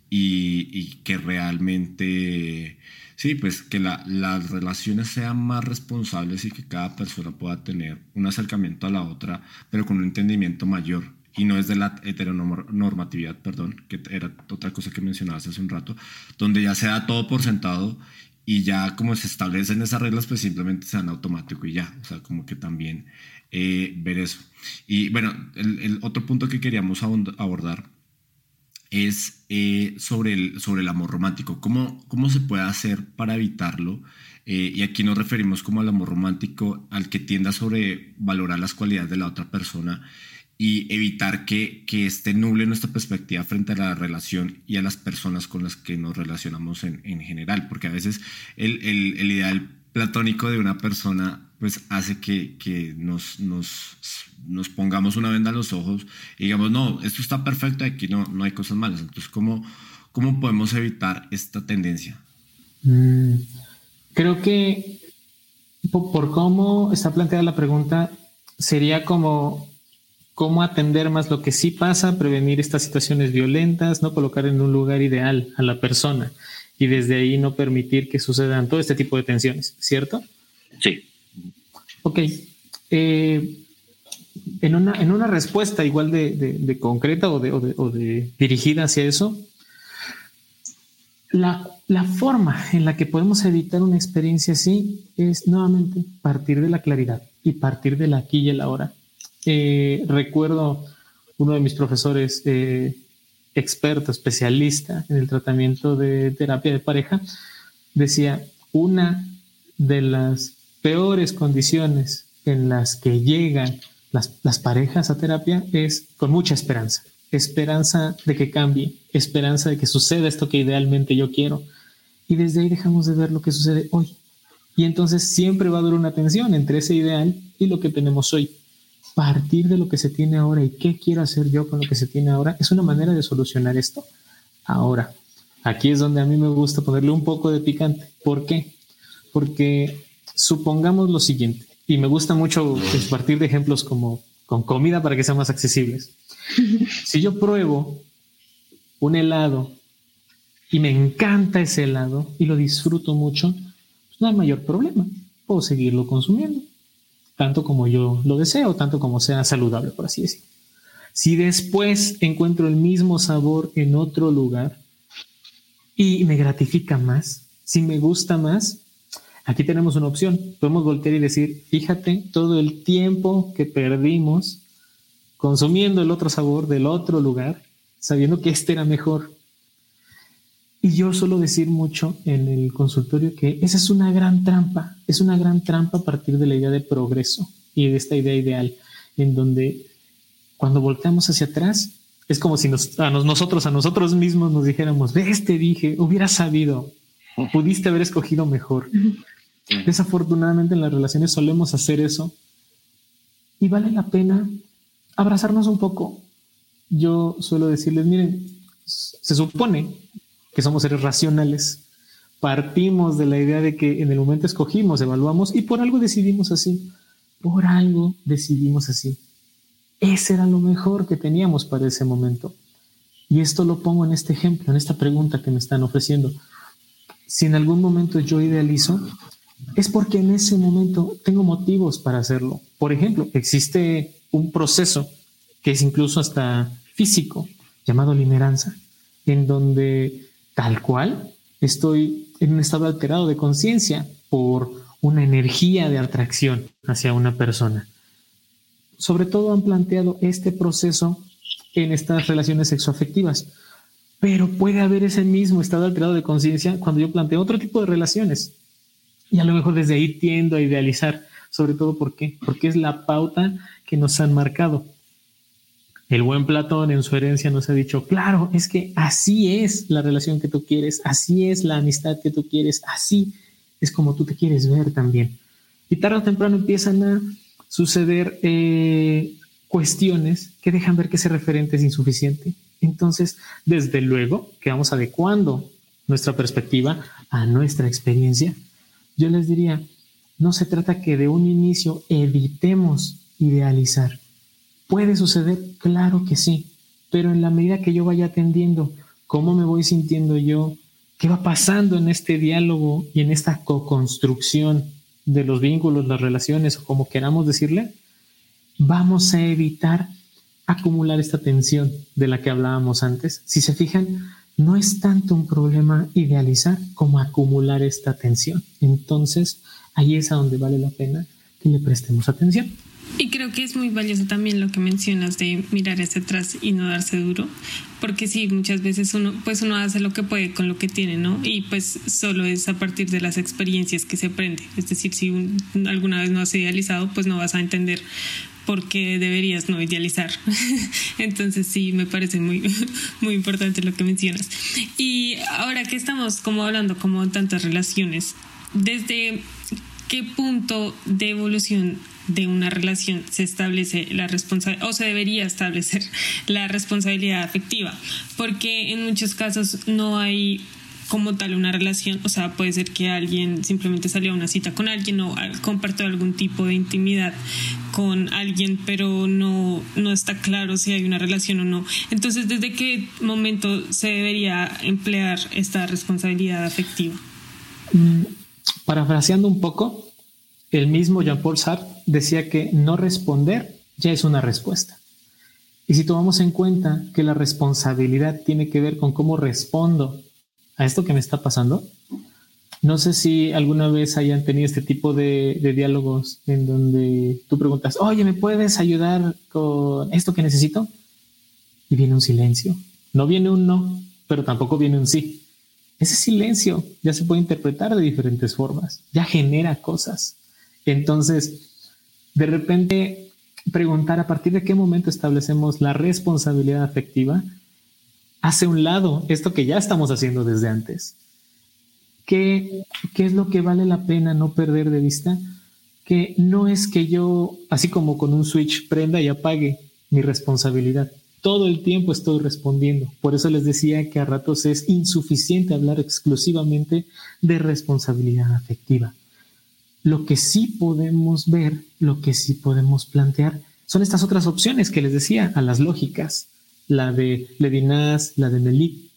y, que realmente, sí, pues que las relaciones sean más responsables y que cada persona pueda tener un acercamiento a la otra, pero con un entendimiento mayor. Y no es de la heteronormatividad, perdón, que era otra cosa que mencionabas hace un rato, donde ya se da todo por sentado y ya como se establecen esas reglas, pues simplemente se dan automático y ya. O sea, como que también eh, ver eso. Y bueno, el otro punto que queríamos abordar es eh, sobre, el, sobre el amor romántico. ¿Cómo, ¿Cómo se puede hacer para evitarlo? Eh, y aquí nos referimos como al amor romántico, al que tienda a sobrevalorar las cualidades de la otra persona y evitar que, que este nuble nuestra perspectiva frente a la relación y a las personas con las que nos relacionamos en, en general. Porque a veces el, el, ideal platónico de una persona pues hace que, que nos, nos, nos, pongamos una venda en los ojos y digamos, no, esto está perfecto, aquí no, no hay cosas malas. Entonces, ¿cómo, cómo podemos evitar esta tendencia? Mm, creo que por, cómo está planteada la pregunta, sería como cómo atender más lo que sí pasa, prevenir estas situaciones violentas, no colocar en un lugar ideal a la persona y desde ahí no permitir que sucedan todo este tipo de tensiones, ¿cierto? Sí. Ok. Eh, en, una, en una respuesta igual de, concreta o de, dirigida hacia eso, la, forma en la que podemos evitar una experiencia así es nuevamente partir de la claridad y partir de la aquí y el ahora. Eh, recuerdo uno de mis profesores, eh, experto, especialista en el tratamiento de terapia de pareja, decía, una de las peores condiciones en las que llegan las, parejas a terapia es con mucha esperanza. Esperanza de que cambie, esperanza de que suceda esto que idealmente yo quiero. Y desde ahí dejamos de ver lo que sucede hoy. Y entonces siempre va a haber una tensión entre ese ideal y lo que tenemos hoy. Partir de lo que se tiene ahora y qué quiero hacer yo con lo que se tiene ahora es una manera de solucionar esto. Ahora, aquí es donde a mí me gusta ponerle un poco de picante. ¿Por qué? Porque supongamos lo siguiente, y me gusta mucho partir de ejemplos como con comida para que sean más accesibles. [laughs] Si yo pruebo un helado y me encanta ese helado y lo disfruto mucho, pues no hay mayor problema. Puedo seguirlo consumiendo, tanto como yo lo deseo, tanto como sea saludable, por así decirlo. Si después encuentro el mismo sabor en otro lugar y me gratifica más, si me gusta más, aquí tenemos una opción. Podemos voltear y decir, fíjate todo el tiempo que perdimos consumiendo el otro sabor del otro lugar, sabiendo que este era mejor. Y yo suelo decir mucho en el consultorio que esa es una gran trampa, es una gran trampa a partir de la idea de progreso y de esta idea ideal, en donde cuando volteamos hacia atrás, es como si a nosotros, a nosotros mismos nos dijéramos, ves, te dije, hubieras sabido, pudiste haber escogido mejor. Desafortunadamente en las relaciones solemos hacer eso y vale la pena abrazarnos un poco. Yo suelo decirles, miren, se supone que somos seres racionales. Partimos de la idea de que en el momento escogimos, evaluamos y por algo decidimos así. Por algo decidimos así. Ese era lo mejor que teníamos para ese momento. Y esto lo pongo en este ejemplo, en esta pregunta que me están ofreciendo. Si en algún momento yo idealizo, es porque en ese momento tengo motivos para hacerlo. Por ejemplo, existe un proceso que es incluso hasta físico, llamado limeranza, en donde tal cual estoy en un estado alterado de conciencia por una energía de atracción hacia una persona. Sobre todo han planteado este proceso en estas relaciones sexoafectivas, pero puede haber ese mismo estado alterado de conciencia cuando yo planteo otro tipo de relaciones, y a lo mejor desde ahí tiendo a idealizar, sobre todo ¿por qué? Porque es la pauta que nos han marcado. El buen Platón en su herencia nos ha dicho, claro, es que así es la relación que tú quieres, así es la amistad que tú quieres, así es como tú te quieres ver también. Y tarde o temprano empiezan a suceder eh, cuestiones que dejan ver que ese referente es insuficiente. Entonces, desde luego que vamos adecuando nuestra perspectiva a nuestra experiencia yo les diría, no se trata que de un inicio evitemos idealizar. ¿Puede suceder? Claro que sí, pero en la medida que yo vaya atendiendo cómo me voy sintiendo yo, qué va pasando en este diálogo y en esta co-construcción de los vínculos, las relaciones o como queramos decirle, vamos a evitar acumular esta tensión de la que hablábamos antes. Si se fijan, no es tanto un problema idealizar como acumular esta atención. Entonces, ahí es a donde vale la pena que le prestemos atención. Y creo que es muy valioso también lo que mencionas de mirar hacia atrás y no darse duro, porque sí, muchas veces uno, pues uno hace lo que puede con lo que tiene, ¿no? Y pues solo es a partir de las experiencias que se aprende. Es decir, si alguna vez no has idealizado, pues no vas a entender porque deberías no idealizar. [laughs] Entonces sí, me parece muy, [laughs] muy importante lo que mencionas. Y ahora que estamos como hablando como tantas relaciones, ¿desde qué punto de evolución de una relación se establece la responsabilidad o se debería establecer la responsabilidad afectiva? Porque en muchos casos no hay como tal una relación, o sea, puede ser que alguien simplemente salió a una cita con alguien o compartió algún tipo de intimidad con alguien, pero no, no está claro si hay una relación o no. Entonces, ¿desde qué momento se debería emplear esta responsabilidad afectiva? Mm, parafraseando un poco, el mismo Jean-Paul Sartre decía que no responder ya es una respuesta. Y si tomamos en cuenta que la responsabilidad tiene que ver con cómo respondo a esto que me está pasando. No sé si alguna vez hayan tenido este tipo de, diálogos en donde tú preguntas, oye, ¿me puedes ayudar con esto que necesito? Y viene un silencio. No viene un no, pero tampoco viene un sí. Ese silencio ya se puede interpretar de diferentes formas, ya genera cosas. Entonces, de repente, preguntar a partir de qué momento establecemos la responsabilidad afectiva hace un lado esto que ya estamos haciendo desde antes. ¿qué, ¿qué es lo que vale la pena no perder de vista? Que no es que yo, así como con un switch, prenda y apague mi responsabilidad. Todo el tiempo estoy respondiendo. Por eso les decía que a ratos es insuficiente hablar exclusivamente de responsabilidad afectiva. Lo que sí podemos ver, lo que sí podemos plantear, son estas otras opciones que les decía, a las lógicas, la de Levinas, la de Melik,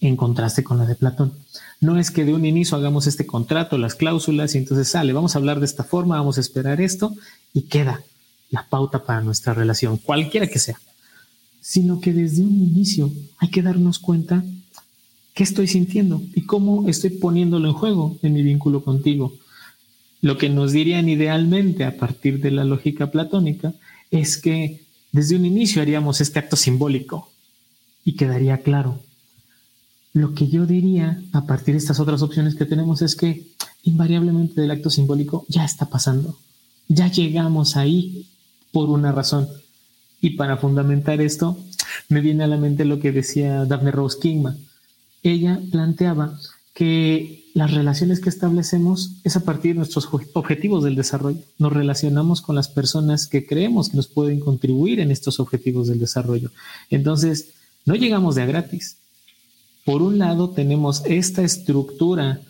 en contraste con la de Platón. No es que de un inicio hagamos este contrato, las cláusulas, y entonces sale, vamos a hablar de esta forma, vamos a esperar esto, y queda la pauta para nuestra relación, cualquiera que sea. Sino que desde un inicio hay que darnos cuenta qué estoy sintiendo y cómo estoy poniéndolo en juego en mi vínculo contigo. Lo que nos dirían idealmente a partir de la lógica platónica es que desde un inicio haríamos este acto simbólico y quedaría claro. Lo que yo diría a partir de estas otras opciones que tenemos es que invariablemente del acto simbólico ya está pasando. Ya llegamos ahí por una razón. Y para fundamentar esto, me viene a la mente lo que decía Daphne Rose Kingma. Ella planteaba que las relaciones que establecemos es a partir de nuestros objetivos del desarrollo. Nos relacionamos con las personas que creemos que nos pueden contribuir en estos objetivos del desarrollo. Entonces, no llegamos de a gratis. Por un lado, tenemos esta estructura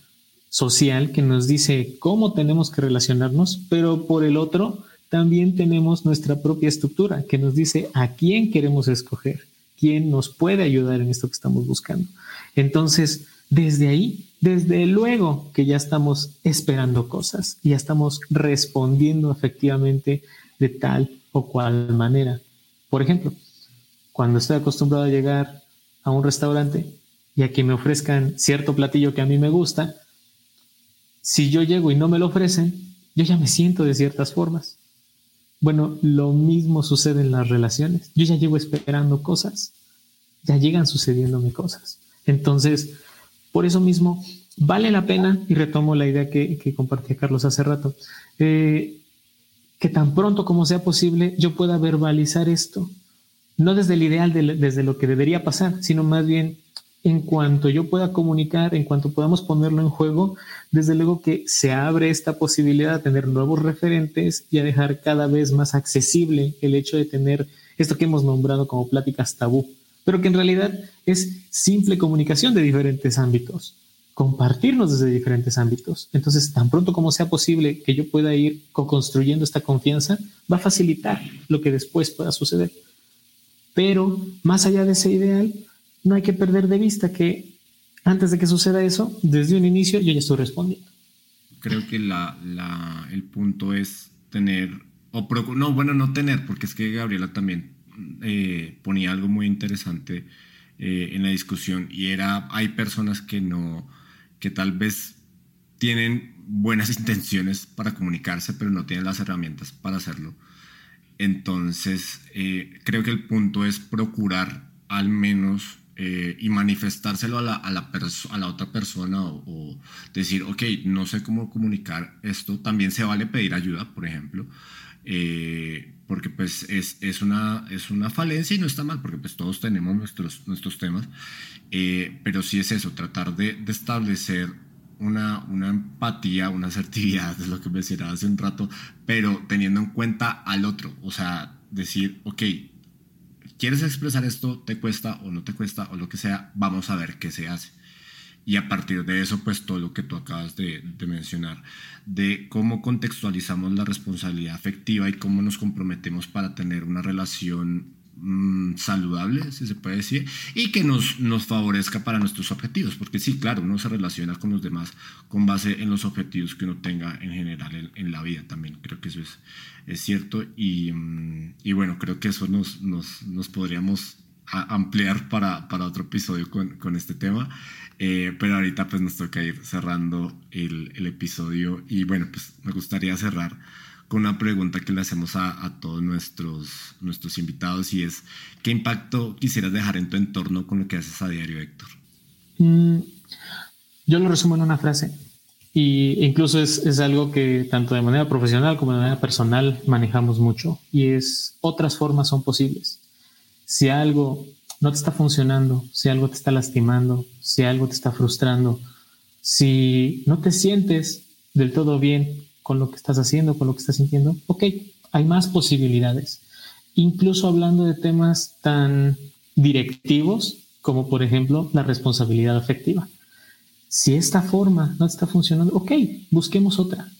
social que nos dice cómo tenemos que relacionarnos, pero por el otro, también tenemos nuestra propia estructura que nos dice a quién queremos escoger, quién nos puede ayudar en esto que estamos buscando. Entonces, desde ahí, desde luego que ya estamos esperando cosas, ya estamos respondiendo efectivamente de tal o cual manera. Por ejemplo, cuando estoy acostumbrado a llegar a un restaurante y a que me ofrezcan cierto platillo que a mí me gusta, si yo llego y no me lo ofrecen, yo ya me siento de ciertas formas. Bueno, lo mismo sucede en las relaciones. Yo ya llego esperando cosas, ya llegan sucediéndome cosas. Entonces, por eso mismo, vale la pena, y retomo la idea que, que compartía Carlos hace rato, eh, que tan pronto como sea posible yo pueda verbalizar esto, no desde el ideal, desde lo que debería pasar, sino más bien en cuanto yo pueda comunicar, en cuanto podamos ponerlo en juego, desde luego que se abre esta posibilidad de tener nuevos referentes y a dejar cada vez más accesible el hecho de tener esto que hemos nombrado como pláticas tabú pero que en realidad es simple comunicación de diferentes ámbitos, compartirnos desde diferentes ámbitos. Entonces, tan pronto como sea posible que yo pueda ir co-construyendo esta confianza, va a facilitar lo que después pueda suceder. Pero más allá de ese ideal, no hay que perder de vista que antes de que suceda eso, desde un inicio yo ya estoy respondiendo. Creo que la, la, el punto es tener, o no, bueno, no tener, porque es que Gabriela también eh, ponía algo muy interesante eh, en la discusión y era, hay personas que no, que tal vez tienen buenas [laughs] intenciones para comunicarse, pero no tienen las herramientas para hacerlo. Entonces, eh, creo que el punto es procurar al menos y manifestárselo a la, a la, a la otra persona o, o, decir, ok, no sé cómo comunicar esto. También se vale pedir ayuda, por ejemplo. Eh, porque pues es, es, una, es una falencia y no está mal, porque pues todos tenemos nuestros, nuestros temas, eh, pero sí es eso, tratar de, establecer una, una empatía, una asertividad, [laughs] es lo que me decía hace un rato, pero teniendo en cuenta al otro, o sea, decir, ok, ¿quieres expresar esto? ¿Te cuesta o no te cuesta o lo que sea? Vamos a ver qué se hace y a partir de eso, pues todo lo que tú acabas de, mencionar, de cómo contextualizamos la responsabilidad afectiva y cómo nos comprometemos para tener una relación mm, saludable, si se puede decir, y que nos, nos favorezca para nuestros objetivos, porque sí, claro, uno se relaciona con los demás con base en los objetivos que uno tenga en general en, la vida también, creo que eso es, es cierto, y, mm, y bueno, creo que eso nos, nos, nos podríamos ampliar para, para otro episodio con, con este tema. Eh, pero ahorita pues nos toca ir cerrando el, el, episodio y bueno, pues me gustaría cerrar con una pregunta que le hacemos a, a, todos nuestros, nuestros invitados y es, ¿qué impacto quisieras dejar en tu entorno con lo que haces a diario, Héctor? Mm, yo lo resumo en una frase y incluso es, es algo que tanto de manera profesional como de manera personal manejamos mucho y es otras formas son posibles. Si algo no te está funcionando, si algo te está lastimando, si algo te está frustrando, Si no te sientes del todo bien con lo que estás haciendo, con lo que estás sintiendo, ok, hay más posibilidades. Incluso hablando de temas tan directivos como por ejemplo la responsabilidad afectiva. Si esta forma no está funcionando, ok, busquemos otra.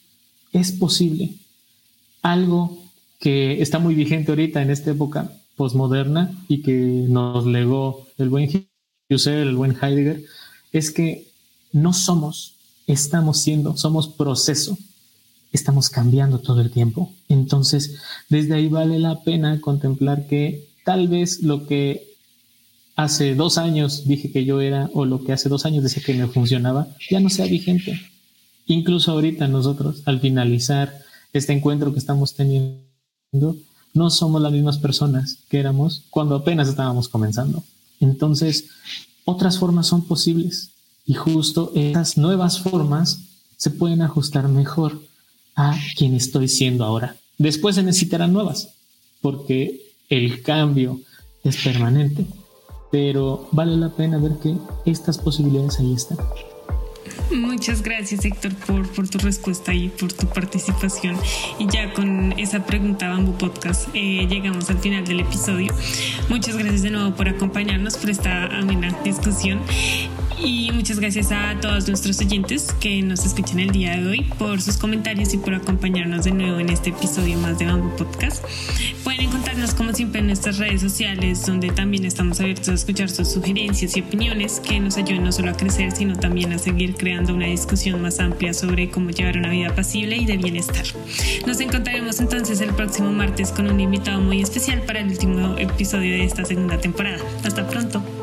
Es posible. Algo que está muy vigente ahorita en esta época postmoderna y que nos legó el buen Husserl, el buen Heidegger, es que no somos, estamos siendo, somos proceso, estamos cambiando todo el tiempo. Entonces, desde ahí vale la pena contemplar que tal vez lo que hace dos años dije que yo era, o lo que hace dos años decía que me funcionaba, ya no sea vigente. Incluso ahorita nosotros, al finalizar este encuentro que estamos teniendo, no somos las mismas personas que éramos cuando apenas estábamos comenzando. Entonces, otras formas son posibles y justo esas nuevas formas se pueden ajustar mejor a quien estoy siendo ahora. Después se necesitarán nuevas, porque el cambio es permanente, pero vale la pena ver que estas posibilidades ahí están. Muchas gracias Héctor por, por, tu respuesta y por tu participación. Y ya con esa pregunta Bambú Podcast eh, llegamos al final del episodio. Muchas gracias de nuevo por acompañarnos, por esta amena discusión. Y muchas gracias a todos nuestros oyentes que nos escuchan el día de hoy por sus comentarios y por acompañarnos de nuevo en este episodio más de Bamboo Podcast. Pueden encontrarnos como siempre en nuestras redes sociales donde también estamos abiertos a escuchar sus sugerencias y opiniones que nos ayuden no solo a crecer sino también a seguir creando una discusión más amplia sobre cómo llevar una vida pasible y de bienestar. Nos encontraremos entonces el próximo martes con un invitado muy especial para el último episodio de esta segunda temporada. Hasta pronto.